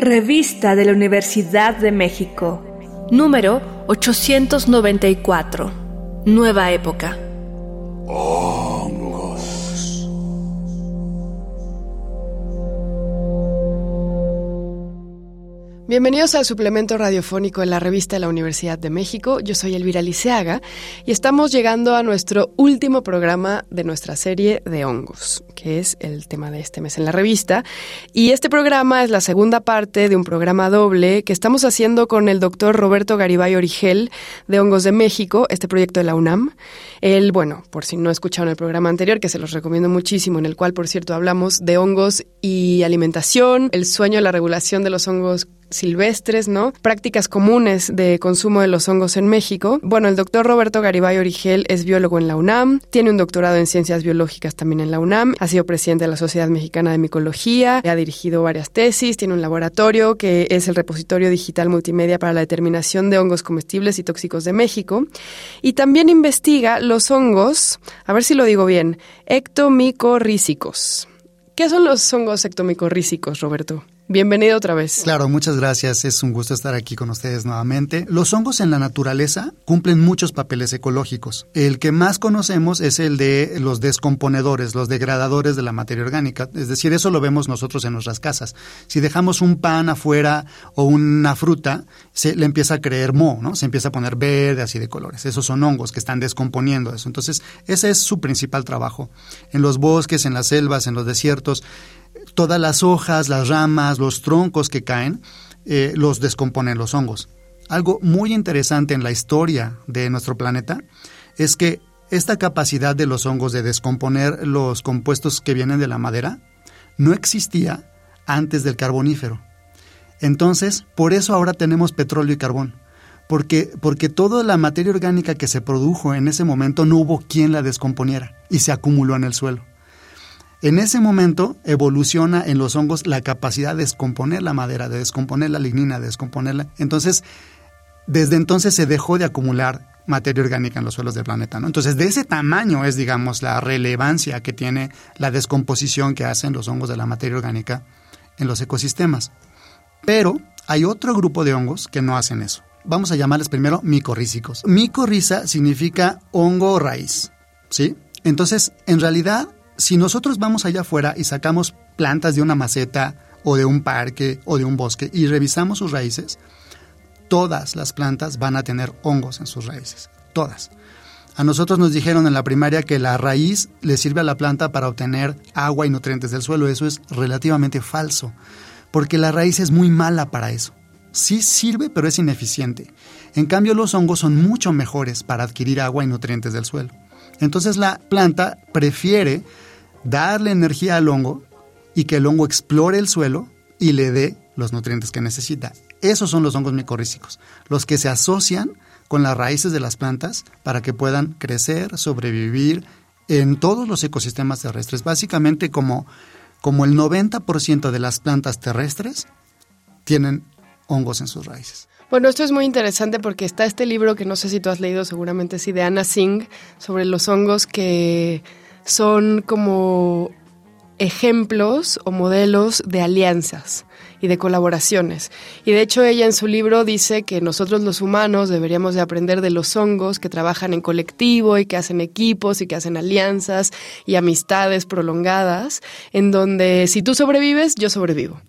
Revista de la Universidad de México. Número 894. Nueva época. Bienvenidos al suplemento radiofónico de la revista de la Universidad de México. Yo soy Elvira Liceaga y estamos llegando a nuestro último programa de nuestra serie de hongos, que es el tema de este mes en la revista. Y este programa es la segunda parte de un programa doble que estamos haciendo con el doctor Roberto Garibay Origel de Hongos de México, este proyecto de la UNAM. Él, bueno, por si no escucharon el programa anterior, que se los recomiendo muchísimo, en el cual, por cierto, hablamos de hongos y alimentación, el sueño, la regulación de los hongos silvestres, ¿no? Prácticas comunes de consumo de los hongos en México. Bueno, el doctor Roberto Garibay Origel es biólogo en la UNAM, tiene un doctorado en ciencias biológicas también en la UNAM, ha sido presidente de la Sociedad Mexicana de Micología, ha dirigido varias tesis, tiene un laboratorio que es el repositorio digital multimedia para la determinación de hongos comestibles y tóxicos de México, y también investiga los hongos, a ver si lo digo bien, ectomicorrícicos. ¿Qué son los hongos ectomicorrícicos, Roberto? Bienvenido otra vez. Claro, muchas gracias. Es un gusto estar aquí con ustedes nuevamente. Los hongos en la naturaleza cumplen muchos papeles ecológicos. El que más conocemos es el de los descomponedores, los degradadores de la materia orgánica. Es decir, eso lo vemos nosotros en nuestras casas. Si dejamos un pan afuera o una fruta, se le empieza a creer moho, ¿no? Se empieza a poner verde, así de colores. Esos son hongos que están descomponiendo eso. Entonces, ese es su principal trabajo. En los bosques, en las selvas, en los desiertos, todas las hojas, las ramas, los troncos que caen, eh, los descomponen los hongos. Algo muy interesante en la historia de nuestro planeta es que esta capacidad de los hongos de descomponer los compuestos que vienen de la madera no existía antes del carbonífero. Entonces, por eso ahora tenemos petróleo y carbón. Porque, porque toda la materia orgánica que se produjo en ese momento no hubo quien la descomponiera y se acumuló en el suelo. En ese momento evoluciona en los hongos la capacidad de descomponer la madera, de descomponer la lignina, de descomponerla. Entonces, desde entonces se dejó de acumular materia orgánica en los suelos del planeta. Entonces, de ese tamaño es, digamos, la relevancia que tiene la descomposición que hacen los hongos de la materia orgánica en los ecosistemas. Pero hay otro grupo de hongos que no hacen eso. Vamos a llamarles primero micorrícicos. Micorriza significa hongo raíz, ¿sí? Entonces, en realidad, si nosotros vamos allá afuera y sacamos plantas de una maceta o de un parque o de un bosque y revisamos sus raíces, todas las plantas van a tener hongos en sus raíces, todas. A nosotros nos dijeron en la primaria que la raíz le sirve a la planta para obtener agua y nutrientes del suelo. Eso es relativamente falso, porque la raíz es muy mala para eso. Sí sirve, pero es ineficiente. En cambio, los hongos son mucho mejores para adquirir agua y nutrientes del suelo. Entonces la planta prefiere darle energía al hongo y que el hongo explore el suelo y le dé los nutrientes que necesita. Esos son los hongos micorrícicos, los que se asocian con las raíces de las plantas para que puedan crecer, sobrevivir en todos los ecosistemas terrestres. Básicamente como, como el 90% de las plantas terrestres tienen hongos en sus raíces. Bueno, esto es muy interesante porque está este libro que no sé si tú has leído, seguramente sí, de Anna Singh, sobre los hongos que son como ejemplos o modelos de alianzas y de colaboraciones. Y de hecho ella en su libro dice que nosotros los humanos deberíamos de aprender de los hongos que trabajan en colectivo y que hacen equipos y que hacen alianzas y amistades prolongadas, en donde si tú sobrevives, yo sobrevivo.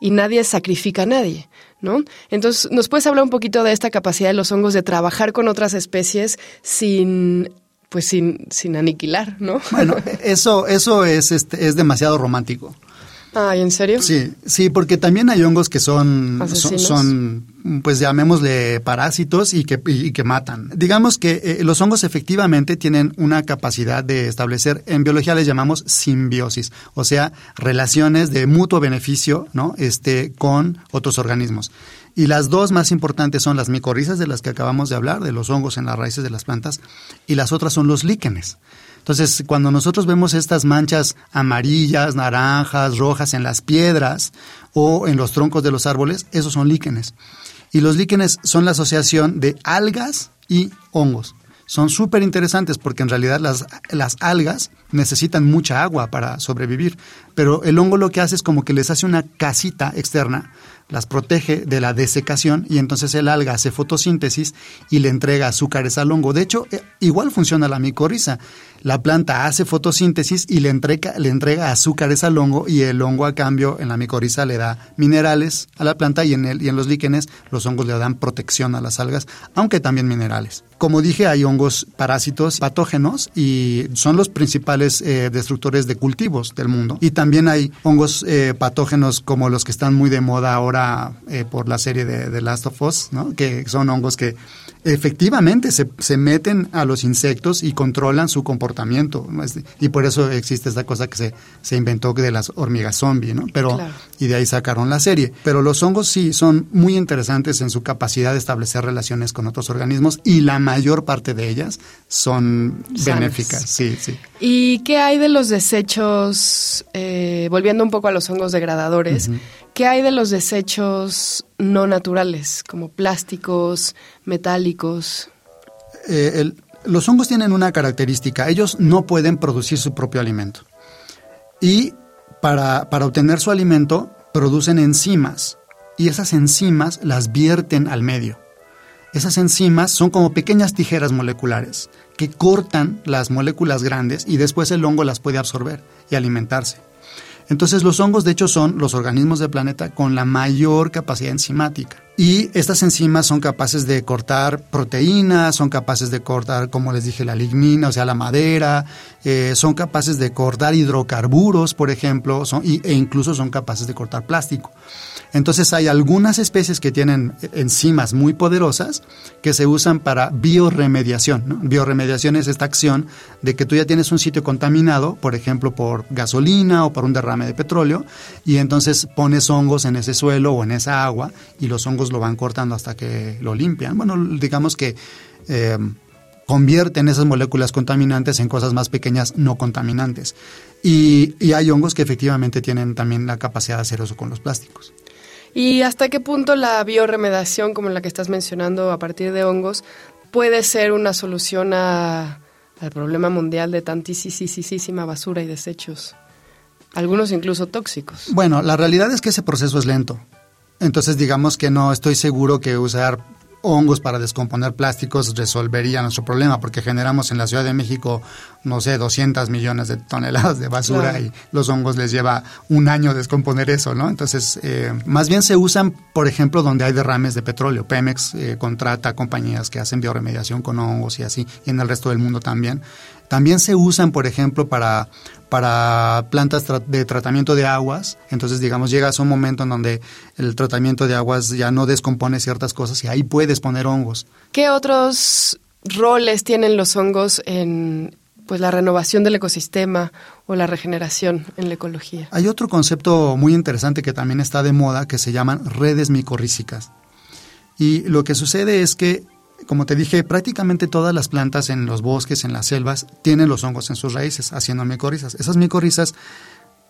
Y nadie sacrifica a nadie. ¿No? Entonces, ¿nos puedes hablar un poquito de esta capacidad de los hongos de trabajar con otras especies sin pues sin, sin aniquilar, ¿no? Bueno, eso, eso es, este, es demasiado romántico. Ah, ¿en serio? Sí, sí, porque también hay hongos que son, son, pues llamémosle parásitos y que, y que matan. Digamos que eh, los hongos efectivamente tienen una capacidad de establecer, en biología les llamamos simbiosis, o sea, relaciones de mutuo beneficio, ¿no? Este, con otros organismos. Y las dos más importantes son las micorrizas de las que acabamos de hablar, de los hongos en las raíces de las plantas, y las otras son los líquenes. Entonces, cuando nosotros vemos estas manchas amarillas, naranjas, rojas en las piedras o en los troncos de los árboles, esos son líquenes. Y los líquenes son la asociación de algas y hongos. Son súper interesantes porque en realidad las, las algas necesitan mucha agua para sobrevivir, pero el hongo lo que hace es como que les hace una casita externa las protege de la desecación y entonces el alga hace fotosíntesis y le entrega azúcares al hongo. De hecho, eh, igual funciona la micorriza. La planta hace fotosíntesis y le entrega, le entrega azúcares al hongo y el hongo a cambio en la micorriza le da minerales a la planta y en, el, y en los líquenes los hongos le dan protección a las algas, aunque también minerales. Como dije, hay hongos parásitos patógenos y son los principales eh, destructores de cultivos del mundo. Y también hay hongos eh, patógenos como los que están muy de moda ahora eh, por la serie de, de Last of Us, ¿no? que son hongos que efectivamente se, se, meten a los insectos y controlan su comportamiento. Y por eso existe esta cosa que se, se inventó de las hormigas zombie, ¿no? Pero, claro. Y de ahí sacaron la serie. Pero los hongos sí son muy interesantes en su capacidad de establecer relaciones con otros organismos y la mayor parte de ellas son benéficas. Sí, sí. ¿Y qué hay de los desechos, eh, volviendo un poco a los hongos degradadores, uh -huh. qué hay de los desechos no naturales, como plásticos, metálicos? Eh, los hongos tienen una característica, ellos no pueden producir su propio alimento. Y para, para obtener su alimento producen enzimas y esas enzimas las vierten al medio. Esas enzimas son como pequeñas tijeras moleculares que cortan las moléculas grandes y después el hongo las puede absorber y alimentarse. Entonces los hongos de hecho son los organismos del planeta con la mayor capacidad enzimática. Y estas enzimas son capaces de cortar proteínas, son capaces de cortar, como les dije, la lignina, o sea, la madera, eh, son capaces de cortar hidrocarburos, por ejemplo, son, e incluso son capaces de cortar plástico. Entonces hay algunas especies que tienen enzimas muy poderosas que se usan para bioremediación. Bioremediación es esta acción de que tú ya tienes un sitio contaminado, por ejemplo, por gasolina o por un derrame de petróleo, y entonces pones hongos en ese suelo o en esa agua y los hongos lo van cortando hasta que lo limpian. Bueno, digamos que... Eh, convierten esas moléculas contaminantes en cosas más pequeñas no contaminantes. Y, hay hongos que efectivamente tienen también la capacidad de hacer eso con los plásticos. ¿Y hasta qué punto la bioremediación, como la que estás mencionando a partir de hongos, puede ser una solución al problema mundial de tantísima basura y desechos? Algunos incluso tóxicos. Bueno, la realidad es que ese proceso es lento. Entonces, digamos que no estoy seguro que usar hongos para descomponer plásticos resolvería nuestro problema, porque generamos en la Ciudad de México, no sé, 200 millones de toneladas de basura claro. y los hongos les lleva un año descomponer eso, ¿no? Entonces, eh, más bien se usan, por ejemplo, donde hay derrames de petróleo. Pemex eh, contrata compañías que hacen bioremediación con hongos y así, y en el resto del mundo también. También se usan, por ejemplo, para, para plantas de tratamiento de aguas. Entonces, digamos, llegas a un momento en donde el tratamiento de aguas ya no descompone ciertas cosas y ahí puedes poner hongos. ¿Qué otros roles tienen los hongos en pues la renovación del ecosistema o la regeneración en la ecología? Hay otro concepto muy interesante que también está de moda que se llaman redes micorrízicas. Y lo que sucede es que como te dije, prácticamente todas las plantas en los bosques, en las selvas, tienen los hongos en sus raíces, haciendo micorrizas. Esas micorrizas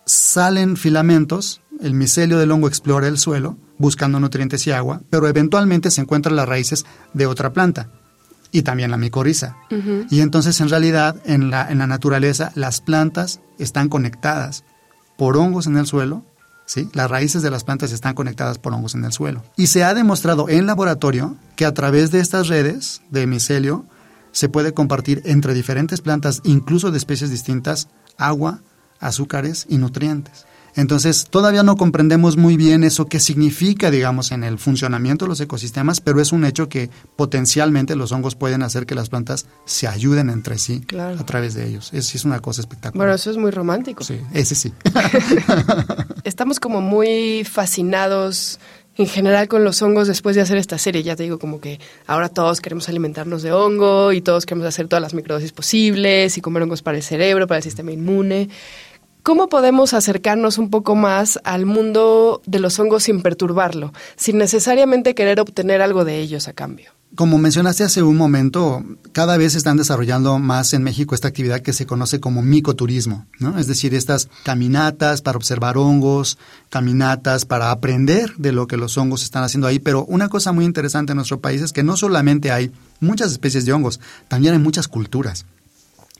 salen filamentos, el micelio del hongo explora el suelo, buscando nutrientes y agua, pero eventualmente se encuentran las raíces de otra planta y también la micorriza. Uh -huh. Y entonces, en realidad, en la, en la naturaleza, las plantas están conectadas por hongos en el suelo Las raíces de las plantas están conectadas por hongos en el suelo. Y se ha demostrado en laboratorio que a través de estas redes de micelio se puede compartir entre diferentes plantas, incluso de especies distintas, agua, azúcares y nutrientes. Entonces, todavía no comprendemos muy bien eso qué significa, digamos, en el funcionamiento de los ecosistemas, pero es un hecho que potencialmente los hongos pueden hacer que las plantas se ayuden entre sí claro. a través de ellos. Es, es una cosa espectacular. Bueno, eso es muy romántico. Sí, ese sí. Estamos como muy fascinados en general con los hongos después de hacer esta serie. Ya te digo como que ahora todos queremos alimentarnos de hongo y todos queremos hacer todas las microdosis posibles y comer hongos para el cerebro, para el sistema inmune. ¿Cómo podemos acercarnos un poco más al mundo de los hongos sin perturbarlo, sin necesariamente querer obtener algo de ellos a cambio? Como mencionaste hace un momento, cada vez están desarrollando más en México esta actividad que se conoce como micoturismo, ¿no? Es decir, estas caminatas para observar hongos, caminatas para aprender de lo que los hongos están haciendo ahí. Pero una cosa muy interesante en nuestro país es que no solamente hay muchas especies de hongos, también hay muchas culturas.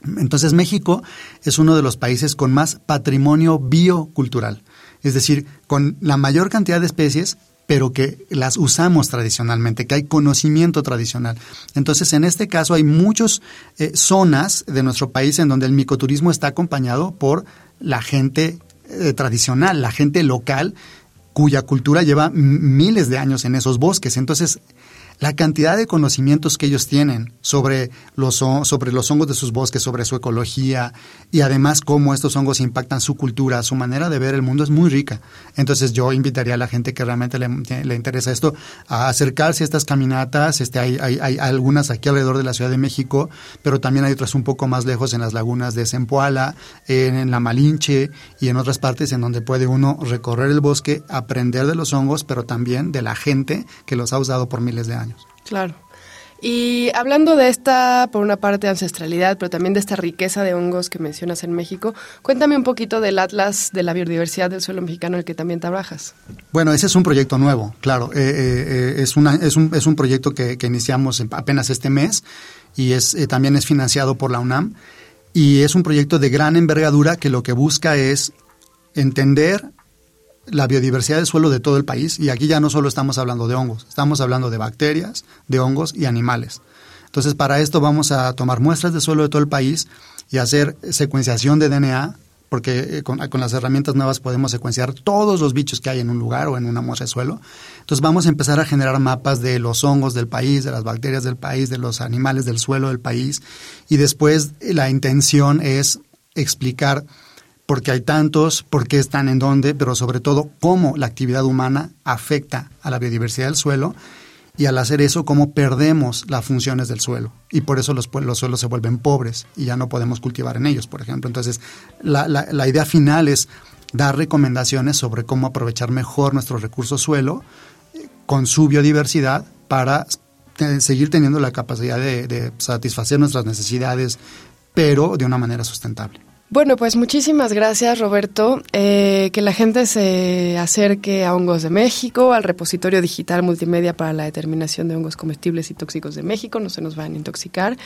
Entonces México es uno de los países con más patrimonio biocultural, es decir, con la mayor cantidad de especies, pero que las usamos tradicionalmente, que hay conocimiento tradicional. Entonces, en este caso hay muchas eh, zonas de nuestro país en donde el micoturismo está acompañado por la gente eh, tradicional, la gente local, cuya cultura lleva miles de años en esos bosques. Entonces, la cantidad de conocimientos que ellos tienen sobre los, sobre los hongos de sus bosques, sobre su ecología y además cómo estos hongos impactan su cultura, su manera de ver el mundo es muy rica. Entonces yo invitaría a la gente que realmente le, interesa esto a acercarse a estas caminatas. Este, hay, hay, hay, algunas aquí alrededor de la Ciudad de México, pero también hay otras un poco más lejos en las lagunas de Zempoala, en la Malinche y en otras partes en donde puede uno recorrer el bosque, aprender de los hongos, pero también de la gente que los ha usado por miles de años. Claro. Y hablando de esta, por una parte, ancestralidad, pero también de esta riqueza de hongos que mencionas en México, cuéntame un poquito del Atlas de la Biodiversidad del Suelo Mexicano, el que también trabajas. Bueno, ese es un proyecto nuevo, claro. Eh, eh, eh, es, es, un, es un proyecto que, iniciamos apenas este mes y es, también es financiado por la UNAM. Y es un proyecto de gran envergadura que lo que busca es entender la biodiversidad del suelo de todo el país y aquí ya no solo estamos hablando de hongos, estamos hablando de bacterias, de hongos y animales. Entonces, para esto vamos a tomar muestras de suelo de todo el país y hacer secuenciación de DNA, porque eh, con, las herramientas nuevas podemos secuenciar todos los bichos que hay en un lugar o en una muestra de suelo. Entonces, vamos a empezar a generar mapas de los hongos del país, de las bacterias del país, de los animales del suelo del país y después la intención es explicar por qué hay tantos, por qué están en dónde, pero sobre todo cómo la actividad humana afecta a la biodiversidad del suelo y al hacer eso cómo perdemos las funciones del suelo y por eso los, los suelos se vuelven pobres y ya no podemos cultivar en ellos, por ejemplo. Entonces, la, la, idea final es dar recomendaciones sobre cómo aprovechar mejor nuestro recurso suelo eh, con su biodiversidad para seguir teniendo la capacidad de satisfacer nuestras necesidades, pero de una manera sustentable. Bueno, pues muchísimas gracias Roberto. Eh, que la gente se acerque a Hongos de México, al repositorio digital multimedia para la determinación de hongos comestibles y tóxicos de México, no se nos van a intoxicar.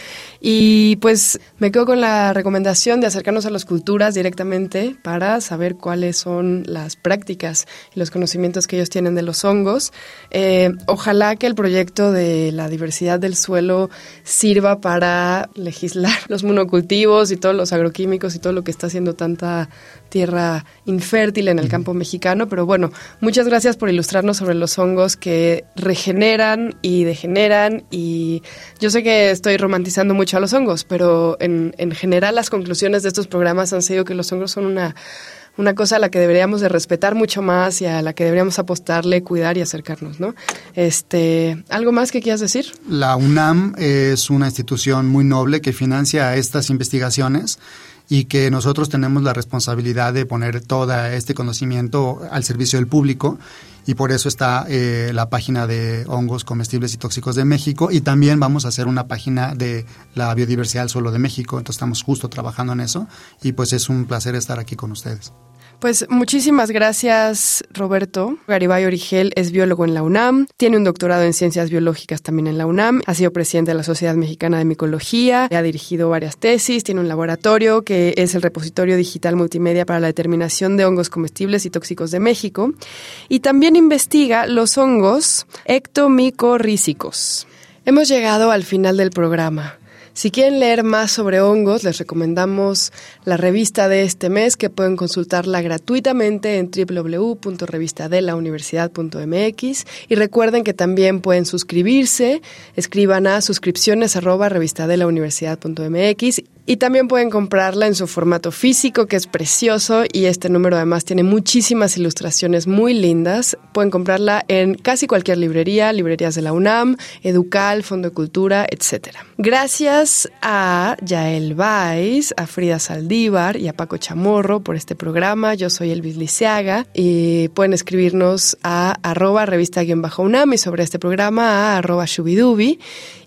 Y pues me quedo con la recomendación de acercarnos a las culturas directamente para saber cuáles son las prácticas y los conocimientos que ellos tienen de los hongos. Eh, ojalá que el proyecto de la diversidad del suelo sirva para legislar los monocultivos y todos los agroquímicos y todo lo que está haciendo tanta tierra infértil en el campo mexicano. Pero bueno, muchas gracias por ilustrarnos sobre los hongos que regeneran y degeneran. Y yo sé que estoy romantizando mucho a los hongos, pero en, en general las conclusiones de estos programas han sido que los hongos son una una cosa a la que deberíamos de respetar mucho más y a la que deberíamos apostarle, cuidar y acercarnos, ¿no? Este, ¿algo más que quieras decir? La UNAM es una institución muy noble que financia estas investigaciones y que nosotros tenemos la responsabilidad de poner todo este conocimiento al servicio del público y por eso está eh, la página de hongos comestibles y tóxicos de México y también vamos a hacer una página de la biodiversidad del suelo de México, entonces estamos justo trabajando en eso y pues es un placer estar aquí con ustedes. Pues muchísimas gracias, Roberto. Garibay Origel es biólogo en la UNAM, tiene un doctorado en ciencias biológicas también en la UNAM, ha sido presidente de la Sociedad Mexicana de Micología, ha dirigido varias tesis, tiene un laboratorio que es el repositorio digital multimedia para la determinación de hongos comestibles y tóxicos de México, y también investiga los hongos ectomicorrícicos. Hemos llegado al final del programa. Si quieren leer más sobre hongos, les recomendamos la revista de este mes que pueden consultarla gratuitamente en www.revistadelauniversidad.mx y recuerden que también pueden suscribirse, escriban a suscripciones arroba revistadelauniversidad.mx y también pueden comprarla en su formato físico, que es precioso, y este número además tiene muchísimas ilustraciones muy lindas. Pueden comprarla en casi cualquier librería, librerías de la UNAM, Educal, Fondo de Cultura, etc. Gracias a Yael Vais, a Frida Saldívar y a Paco Chamorro por este programa. Yo soy Elvis Liceaga y pueden escribirnos a arroba revista-unam y sobre este programa a arroba shubidubi.